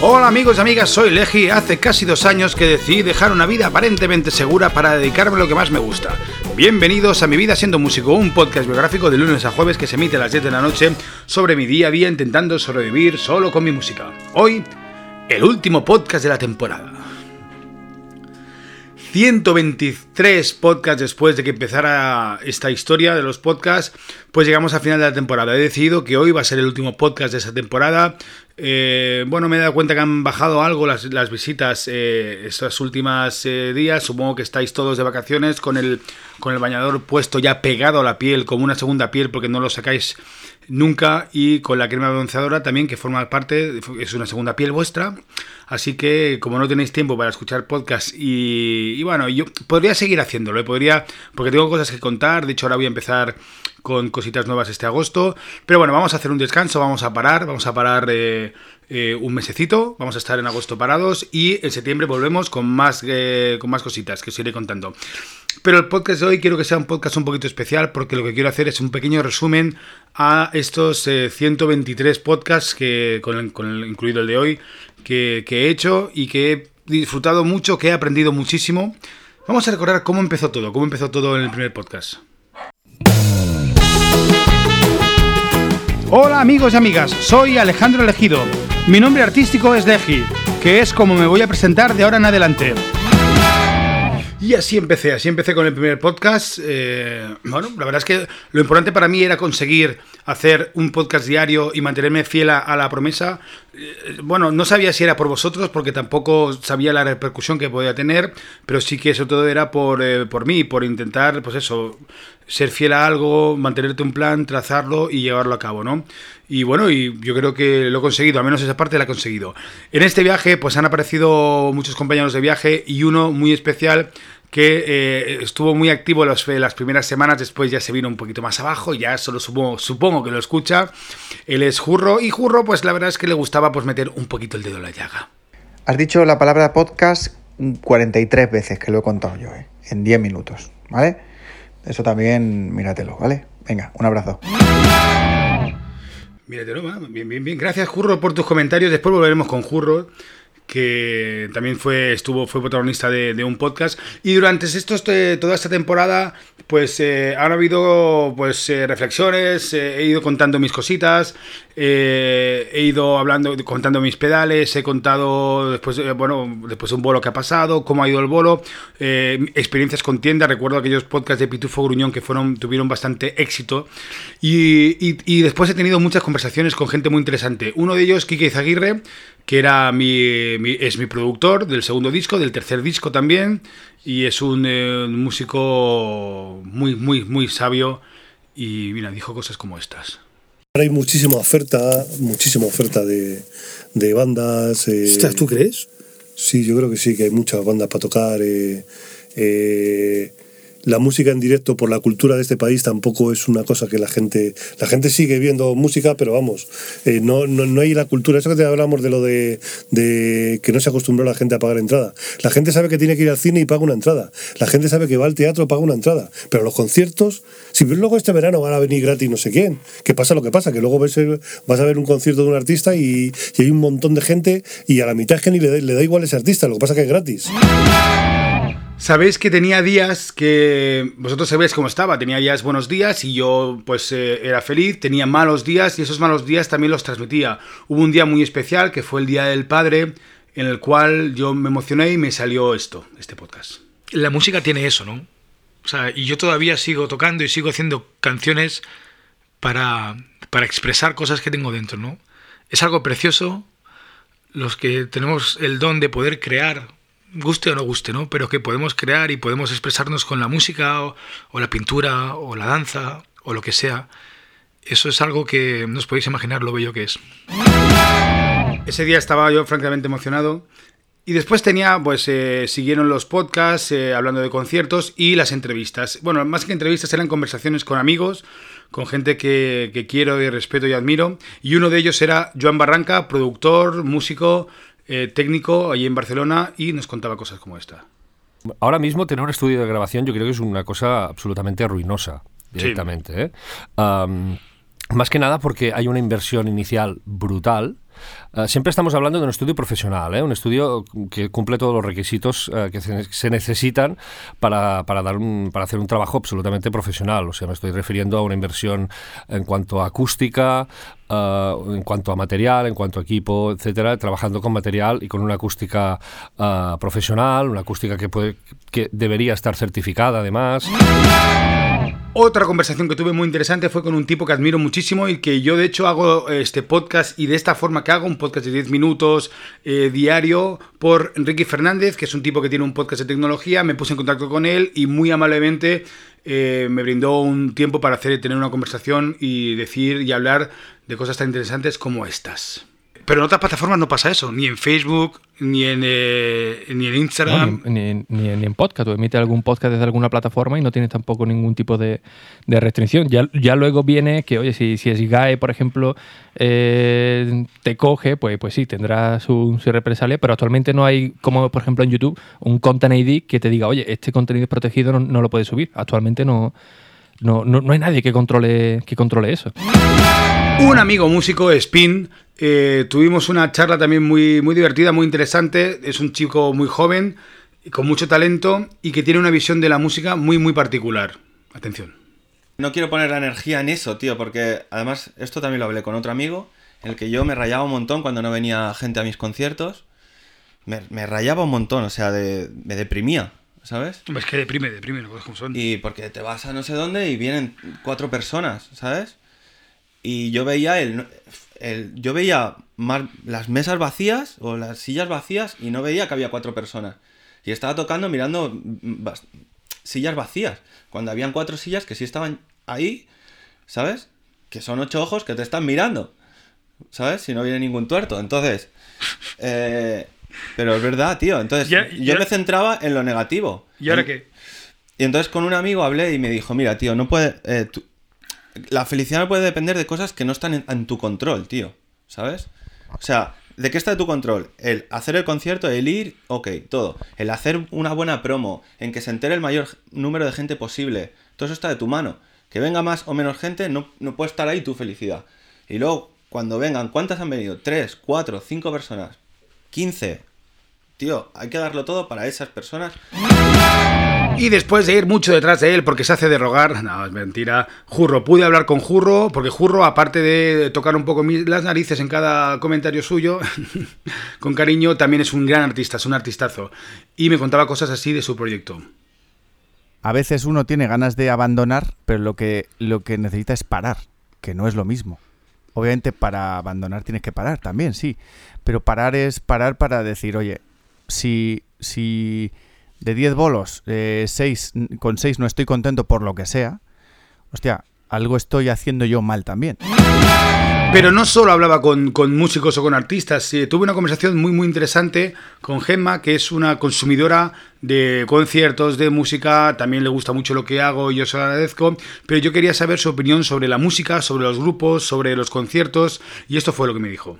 Hola amigos y amigas, soy Leji. Hace casi dos años que decidí dejar una vida aparentemente segura para dedicarme a lo que más me gusta. Bienvenidos a Mi Vida Siendo Músico, un podcast biográfico de lunes a jueves que se emite a las 10 de la noche sobre mi día a día intentando sobrevivir solo con mi música. Hoy, el último podcast de la temporada. 123 podcasts después de que empezara esta historia de los podcasts, pues llegamos al final de la temporada. He decidido que hoy va a ser el último podcast de esa temporada. Eh, bueno, me he dado cuenta que han bajado algo las, visitas eh, estos últimos eh, días. Supongo que estáis todos de vacaciones con el, con el bañador puesto ya pegado a la piel, como una segunda piel, porque no lo sacáis nunca. Y con la crema bronceadora también, que forma parte, es una segunda piel vuestra. Así que, como no tenéis tiempo para escuchar podcast y, bueno, yo podría seguir haciéndolo, podría, porque tengo cosas que contar. De hecho, ahora voy a empezar con cositas nuevas este agosto. Pero bueno, vamos a hacer un descanso, vamos a parar, vamos a parar eh, eh, un mesecito, vamos a estar en agosto parados y en septiembre volvemos con más, eh, con más cositas que os iré contando. Pero el podcast de hoy quiero que sea un podcast un poquito especial porque lo que quiero hacer es un pequeño resumen a estos 123 podcasts, que, con incluido el de hoy, que, que he hecho y que he disfrutado mucho, que he aprendido muchísimo. Vamos a recordar cómo empezó todo, cómo empezó todo en el primer podcast. Hola amigos y amigas, soy Alejandro Elegido. Mi nombre artístico es Deji, que es como me voy a presentar de ahora en adelante. Y así empecé, así empecé con el primer podcast. Eh, bueno, la verdad es que lo importante para mí era conseguir hacer un podcast diario y mantenerme fiel a, la promesa. Eh, bueno, no sabía si era por vosotros, porque tampoco sabía la repercusión que podía tener, pero sí que eso todo era por, eh, por mí, por intentar, pues eso, ser fiel a algo, mantenerte un plan, trazarlo y llevarlo a cabo, ¿no? Y bueno, y yo creo que lo he conseguido, al menos esa parte la he conseguido. En este viaje, pues han aparecido muchos compañeros de viaje y uno muy especial que eh, estuvo muy activo las, las primeras semanas, después ya se vino un poquito más abajo, ya solo supongo, supongo que lo escucha. Él es Jurro y Jurro, pues la verdad es que le gustaba pues meter un poquito el dedo en la llaga. Has dicho la palabra podcast 43 veces que lo he contado yo, ¿eh? en 10 minutos, ¿vale? Eso también míratelo, ¿vale? Venga, un abrazo. Míratelo, bien, bien, bien. Gracias, Jurro, por tus comentarios. Después volveremos con Jurro que también fue, estuvo, fue protagonista de, un podcast. Y durante estos, toda esta temporada, pues eh, han habido pues eh, reflexiones, eh, he ido contando mis cositas, he ido hablando, contando mis pedales, he contado después, bueno, después de un bolo que ha pasado, cómo ha ido el bolo, experiencias con tienda, recuerdo aquellos podcasts de Pitufo Gruñón que fueron, tuvieron bastante éxito. Y, y, después he tenido muchas conversaciones con gente muy interesante. Uno de ellos, Kike Izaguirre, que era mi, es mi productor del segundo disco, del tercer disco también, y es un, eh, músico muy, muy, muy sabio y mira, dijo cosas como estas. Hay muchísima oferta, muchísima oferta de, de bandas. Eh, ¿Tú crees? Sí, yo creo que sí, que hay muchas bandas para tocar. Eh, eh la música en directo por la cultura de este país tampoco es una cosa que la gente la gente sigue viendo música pero vamos eh, no, no, hay la cultura eso que te hablamos de lo de, que no se acostumbró la gente a pagar entrada. La gente sabe que tiene que ir al cine y paga una entrada. La gente sabe que va al teatro paga una entrada. Pero los conciertos si luego este verano van a venir gratis no sé quién que pasa lo que pasa que luego vas a ver un concierto de un artista y, hay un montón de gente y a la mitad es ni le, da igual ese artista lo que pasa que es gratis Sabéis que tenía días que vosotros sabéis cómo estaba, tenía días buenos días y yo pues eh, era feliz, tenía malos días y esos malos días también los transmitía. Hubo un día muy especial que fue el Día del Padre en el cual yo me emocioné y me salió esto, este podcast. La música tiene eso, ¿no? O sea, y yo todavía sigo tocando y sigo haciendo canciones para, para expresar cosas que tengo dentro, ¿no? Es algo precioso, los que tenemos el don de poder crear guste o no guste, ¿no? Pero que podemos crear y podemos expresarnos con la música o, la pintura o la danza o lo que sea. Eso es algo que no os podéis imaginar lo bello que es. Ese día estaba yo francamente emocionado. Y después tenía, pues eh, siguieron los podcasts eh, hablando de conciertos y las entrevistas. Bueno, más que entrevistas eran conversaciones con amigos, con gente que, que quiero y respeto y admiro. Y uno de ellos era Joan Barranca, productor, músico, eh, técnico allí en Barcelona y nos contaba cosas como esta. Ahora mismo tener un estudio de grabación yo creo que es una cosa absolutamente ruinosa directamente. ¿eh? Más que nada porque hay una inversión inicial brutal. Eh, siempre estamos hablando de un estudio profesional, ¿eh? un estudio que cumple todos los requisitos eh, que se, necesitan para, dar un, para hacer un trabajo absolutamente profesional. O sea, me estoy refiriendo a una inversión en cuanto a acústica, en cuanto a material, en cuanto a equipo, etcétera, trabajando con material y con una acústica profesional, una acústica que, puede, que debería estar certificada además. Otra conversación que tuve muy interesante fue con un tipo que admiro muchísimo y que yo de hecho hago este podcast y de esta forma que hago, un podcast de 10 minutos eh, diario por Enrique Fernández, que es un tipo que tiene un podcast de tecnología, me puse en contacto con él y muy amablemente eh, me brindó un tiempo para hacer, tener una conversación y decir y hablar de cosas tan interesantes como estas. Pero en otras plataformas no pasa eso, ni en Facebook, ni en, eh, ni en Instagram. ni, ni, en podcast. Tú emites algún podcast desde alguna plataforma y no tienes tampoco ningún tipo de, de restricción. Ya, ya, luego viene que, oye, si, si GAE, por ejemplo, eh, te coge, pues, pues sí, tendrá su, su, represalia, pero actualmente no hay, como por ejemplo en YouTube, un Content ID que te diga, oye, este contenido es protegido, no, no lo puedes subir. Actualmente no, no, no, no hay nadie que controle, que controle eso. Un amigo músico, Spin, eh, tuvimos una charla también muy, muy divertida, muy interesante. Es un chico muy joven, con mucho talento y que tiene una visión de la música muy, muy particular. Atención. No quiero poner la energía en eso, tío, porque además esto también lo hablé con otro amigo, en el que yo me rayaba un montón cuando no venía gente a mis conciertos. Me, rayaba un montón, o sea, me deprimía, ¿sabes? Es que deprime, deprime, no como son. Y porque te vas a no sé dónde y vienen cuatro personas, ¿sabes? Y yo veía el, yo veía las mesas vacías o las sillas vacías y no veía que había cuatro personas. Y estaba tocando mirando sillas vacías, cuando habían cuatro sillas que sí estaban ahí, ¿sabes? Que son ocho ojos que te están mirando, ¿sabes? Si no viene ningún tuerto. Entonces, eh, pero es verdad, tío. Entonces, yo me centraba en lo negativo. ¿Y ahora qué? Y entonces con un amigo hablé y me dijo, mira, tío, no puede... Eh, la felicidad puede depender de cosas que no están en, tu control, tío. ¿Sabes? O sea, ¿de qué está tu control? El hacer el concierto, el ir, ok, todo. El hacer una buena promo, en que se entere el mayor número de gente posible. Todo eso está de tu mano. Que venga más o menos gente, no, no puede estar ahí tu felicidad. Y luego, cuando vengan, ¿cuántas han venido? ¿Tres, cuatro, cinco personas? ¿15? Tío, hay que darlo todo para esas personas. Y después de ir mucho detrás de él porque se hace de rogar, no, es mentira, Jurro, pude hablar con Jurro porque Jurro, aparte de tocar un poco las narices en cada comentario suyo, con cariño, también es un gran artista, es un artistazo. Y me contaba cosas así de su proyecto. A veces uno tiene ganas de abandonar, pero lo que, lo que necesita es parar, que no es lo mismo. Obviamente para abandonar tienes que parar también, sí. Pero parar es parar para decir, oye, si, si de 10 bolos, eh, con 6 no estoy contento por lo que sea, hostia, algo estoy haciendo yo mal también. Pero no solo hablaba con, músicos o con artistas, tuve una conversación muy muy interesante con Gemma, que es una consumidora de conciertos, de música, también le gusta mucho lo que hago y yo se lo agradezco, pero yo quería saber su opinión sobre la música, sobre los grupos, sobre los conciertos, y esto fue lo que me dijo.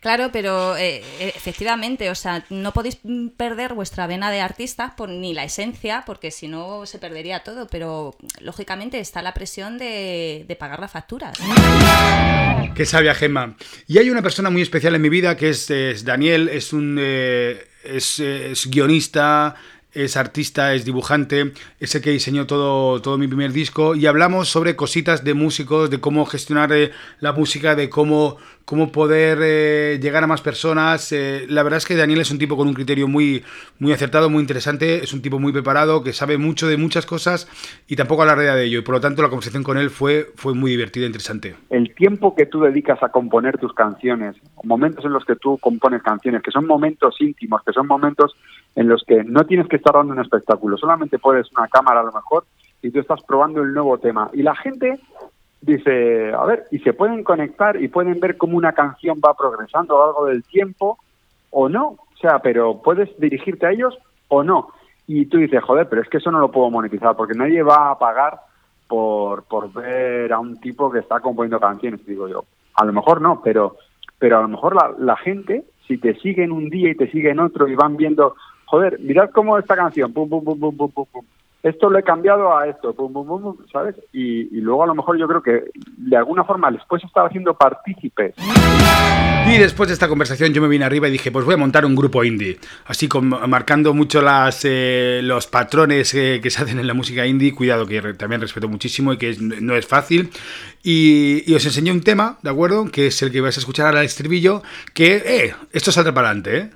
Claro, pero eh, eh, efectivamente, o sea, no podéis perder vuestra vena de artista por, ni la esencia, porque si no se perdería todo, pero lógicamente está la presión de, pagar las facturas. Qué sabia Gemma. Y hay una persona muy especial en mi vida que es, Daniel, es un eh, es, guionista, es artista, es dibujante, es el que diseñó todo, todo mi primer disco y hablamos sobre cositas de músicos, de cómo gestionar la música, de cómo cómo poder eh, llegar a más personas. Eh, la verdad es que Daniel es un tipo con un criterio muy, muy acertado, muy interesante, es un tipo muy preparado, que sabe mucho de muchas cosas y tampoco alardea de ello. Y por lo tanto la conversación con él fue, fue muy divertida e interesante. El tiempo que tú dedicas a componer tus canciones, momentos en los que tú compones canciones, que son momentos íntimos, que son momentos en los que no tienes que estar dando un espectáculo, solamente puedes una cámara a lo mejor y tú estás probando el nuevo tema. Y la gente dice, a ver, y se pueden conectar y pueden ver cómo una canción va progresando a lo largo del tiempo o no, o sea, pero puedes dirigirte a ellos o no. Y tú dices, joder, pero es que eso no lo puedo monetizar porque nadie va a pagar por, por ver a un tipo que está componiendo canciones, digo yo. A lo mejor no, pero, pero a lo mejor la, la gente, si te siguen un día y te siguen otro y van viendo, joder, mirad cómo esta canción, pum, pum, pum, pum, pum, pum, esto lo he cambiado a esto, ¿sabes? Y, y, luego a lo mejor yo creo que de alguna forma les puedes estar haciendo partícipes. Y después de esta conversación yo me vine arriba y dije, pues voy a montar un grupo indie, así con, marcando mucho las, eh, los patrones eh, que se hacen en la música indie, cuidado que también respeto muchísimo y que es, no es fácil. Y, y, os enseñé un tema, ¿de acuerdo? Que es el que vais a escuchar el estribillo, que, eh, esto saldrá para adelante, ¿eh?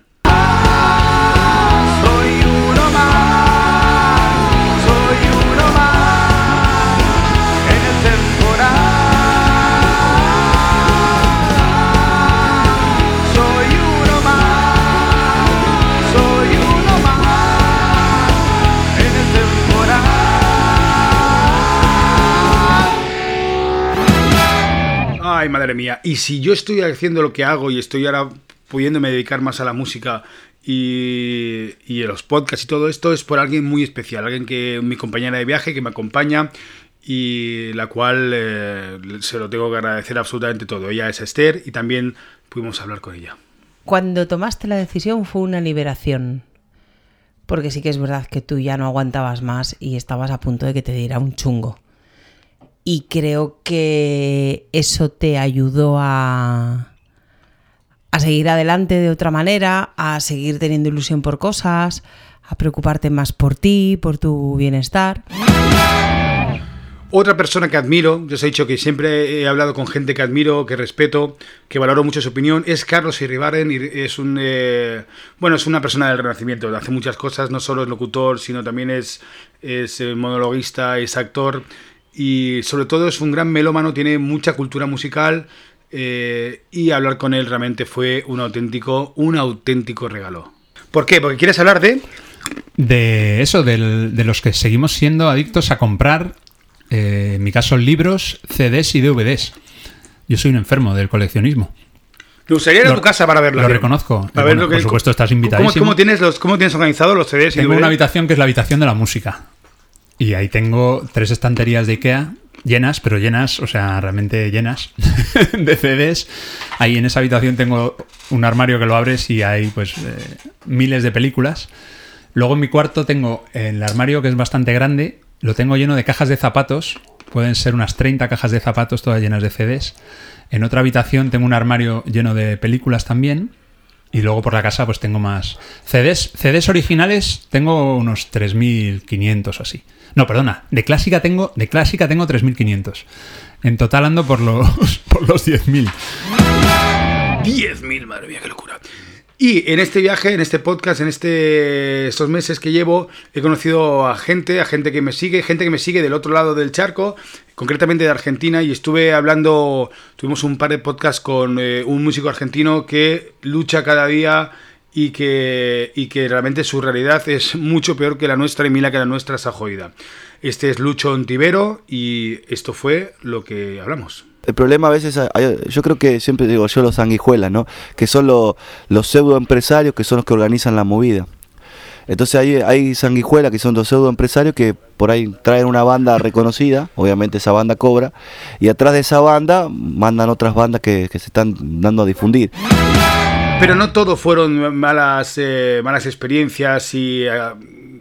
Ay, madre mía. Y si yo estoy haciendo lo que hago y estoy ahora pudiéndome dedicar más a la música y, y a los podcasts y todo esto, es por alguien muy especial, alguien que mi compañera de viaje que me acompaña y la cual eh, se lo tengo que agradecer absolutamente todo. Ella es Esther y también pudimos hablar con ella. Cuando tomaste la decisión fue una liberación. Porque sí que es verdad que tú ya no aguantabas más y estabas a punto de que te diera un chungo y creo que eso te ayudó a, a seguir adelante de otra manera, a seguir teniendo ilusión por cosas, a preocuparte más por ti, por tu bienestar. Otra persona que admiro, yo os he dicho que siempre he hablado con gente que admiro, que respeto, que valoro mucho su opinión, es Carlos Irribaren. Es un eh, bueno, es una persona del Renacimiento, hace muchas cosas, no solo es locutor, sino también es, es eh, monologuista, es actor y sobre todo es un gran melómano, tiene mucha cultura musical eh, y hablar con él realmente fue un auténtico, un auténtico regalo. ¿Por qué? Porque quieres hablar de... De eso, del, de los que seguimos siendo adictos a comprar, eh, en mi caso, libros, CDs y DVDs. Yo soy un enfermo del coleccionismo. Me gustaría ir a tu casa para verlo. Lo reconozco. Para ver Bueno, lo que- por supuesto, estás invitadísimo. ¿Cómo, cómo tienes los, ¿Cómo tienes organizados los CDs? y Tengo una habitación que es la habitación de la música. Y ahí tengo tres estanterías de Ikea llenas, pero llenas, o sea, realmente llenas de CDs. Ahí en esa habitación tengo un armario que lo abres y hay pues eh, miles de películas. Luego en mi cuarto tengo el armario que es bastante grande, lo tengo lleno de cajas de zapatos, pueden ser unas 30 cajas de zapatos todas llenas de CDs. En otra habitación tengo un armario lleno de películas también. Y luego por la casa pues tengo más CDs, CDs originales tengo unos 3500 o así. No, perdona, de clásica tengo de clásica tengo 3500. En total ando por los por los 10000. 10.000, madre mía, qué locura. Y en este viaje, en este podcast, en este, estos meses que llevo, he conocido a gente, a gente que me sigue, gente que me sigue del otro lado del charco, concretamente de Argentina, y estuve hablando, tuvimos un par de podcasts con eh, un músico argentino que lucha cada día y que, y que realmente su realidad es mucho peor que la nuestra y mira que la nuestra está jodida. Este es Lucho Ontivero y esto fue lo que hablamos. El problema a veces, yo creo que siempre digo yo los sanguijuelas, ¿no? Que son los, los pseudo empresarios que son los que organizan la movida. Entonces hay, hay sanguijuelas que son los pseudo empresarios que por ahí traen una banda reconocida, obviamente esa banda cobra, y atrás de esa banda mandan otras bandas que, que se están dando a difundir. Pero no todo fueron malas, eh, malas experiencias y eh,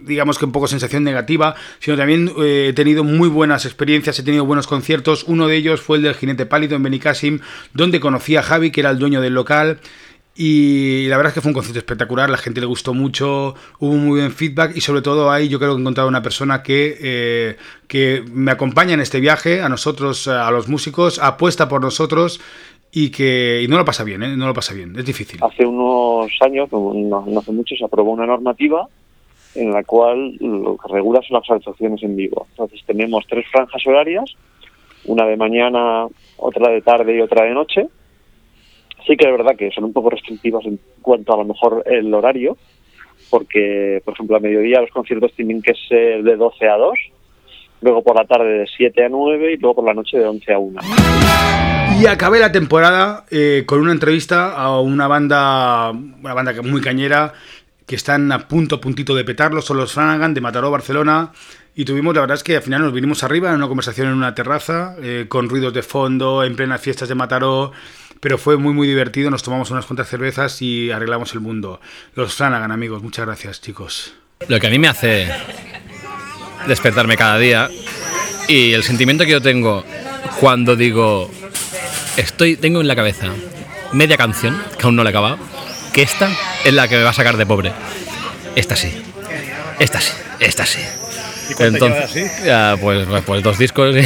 digamos que un poco sensación negativa, sino también eh, he tenido muy buenas experiencias, he tenido buenos conciertos. Uno de ellos fue el del Jinete Pálido en Benicassim, donde conocí a Javi, que era el dueño del local. Y la verdad es que fue un concierto espectacular, la gente le gustó mucho, hubo muy buen feedback y sobre todo ahí yo creo que he encontrado una persona que, que me acompaña en este viaje, a nosotros, a los músicos, apuesta por nosotros y que y no lo pasa bien, ¿eh? no lo pasa bien, es difícil. Hace unos años, no, hace mucho, se aprobó una normativa en la cual lo que regula son las actuaciones en vivo. Entonces tenemos tres franjas horarias, una de mañana, otra de tarde y otra de noche. Sí que es verdad que son un poco restrictivas en cuanto a lo mejor el horario, porque, por ejemplo, a mediodía los conciertos tienen que ser de 12 a 2, luego por la tarde de 7 a 9 y luego por la noche de 11 a 1. Y acabé la temporada eh, con una entrevista a una banda, una banda muy cañera, que están a punto, a puntito de petarlo, son los Flanagan de Mataró, Barcelona. Y tuvimos, la verdad es que al final nos vinimos arriba en una conversación en una terraza, eh, con ruidos de fondo, en plenas fiestas de Mataró. Pero fue muy, muy divertido. Nos tomamos unas cuantas cervezas y arreglamos el mundo. Los Flanagan, amigos. Muchas gracias, chicos. Lo que a mí me hace despertarme cada día y el sentimiento que yo tengo cuando digo, estoy, tengo en la cabeza media canción, que aún no la he acabado, que esta es la que me va a sacar de pobre. Esta sí, esta sí, esta sí. ¿Y llevas así? ya, pues, pues, pues dos discos.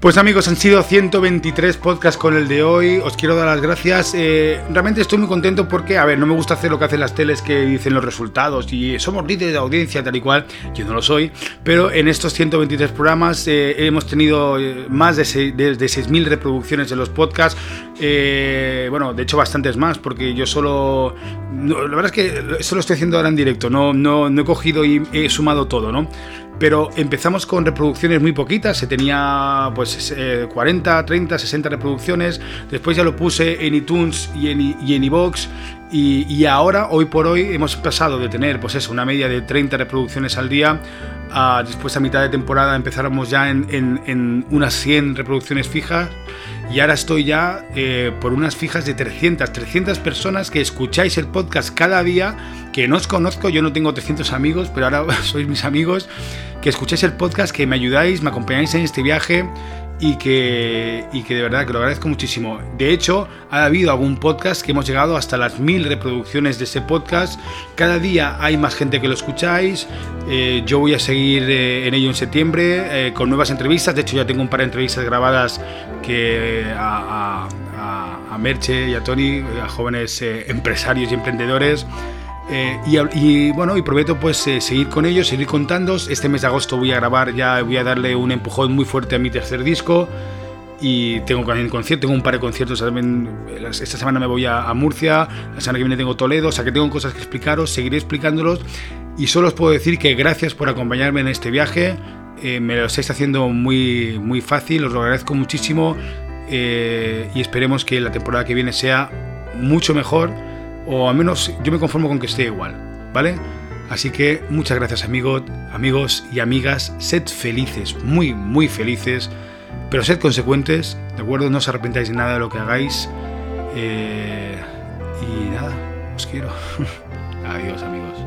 Pues amigos, han sido 123 podcasts con el de hoy. Os quiero dar las gracias. Eh, realmente estoy muy contento porque, a ver, no me gusta hacer lo que hacen las teles que dicen los resultados y somos líderes de audiencia, tal y cual. Yo no lo soy. Pero en estos 123 programas eh, hemos tenido eh, más de, seis- de, de 6.000 reproducciones de los podcasts. Bueno, de hecho, bastantes más porque yo solo. no, la verdad es que esto lo estoy haciendo ahora en directo. No, no, no he cogido y he sumado todo, ¿no? Pero empezamos con reproducciones muy poquitas, se tenía pues eh, 40, 30, 60 reproducciones, después ya lo puse en iTunes y en, y en iVoox y, y ahora, hoy por hoy, hemos pasado de tener pues eso, una media de 30 reproducciones al día después a mitad de temporada empezáramos ya en unas 100 reproducciones fijas y ahora estoy ya eh, por unas fijas de 300, 300 personas que escucháis el podcast cada día, que no os conozco, yo no tengo 300 amigos, pero ahora sois mis amigos, que escucháis el podcast, que me ayudáis, me acompañáis en este viaje y que, y que de verdad que lo agradezco muchísimo. De hecho, ha habido algún podcast que hemos llegado hasta las mil reproducciones de ese podcast. Cada día hay más gente que lo escucháis. Eh, yo voy a seguir eh, en ello en septiembre eh, con nuevas entrevistas. De hecho, ya tengo un par de entrevistas grabadas que a, a- a- a Merche y a Tony, a jóvenes eh, empresarios y emprendedores. Eh, y, bueno, y prometo pues eh, seguir con ellos, seguir contando. Este mes de agosto voy a grabar ya, voy a darle un empujón muy fuerte a mi tercer disco. Y tengo también concierto, tengo un par de conciertos también. eh, Esta semana me voy a, Murcia, la semana que viene tengo Toledo, o sea que tengo cosas que explicaros, seguiré explicándolos. Y solo os puedo decir que gracias por acompañarme en este viaje. me lo estáis haciendo muy, muy fácil, os lo agradezco muchísimo. y esperemos que la temporada que viene sea mucho mejor o al menos yo me conformo con que esté igual, ¿vale? Así que muchas gracias amigos, amigos y amigas, sed felices, muy, muy felices, pero sed consecuentes, ¿de acuerdo? No os arrepentáis de nada de lo que hagáis. eh, y nada, os quiero. Adiós amigos.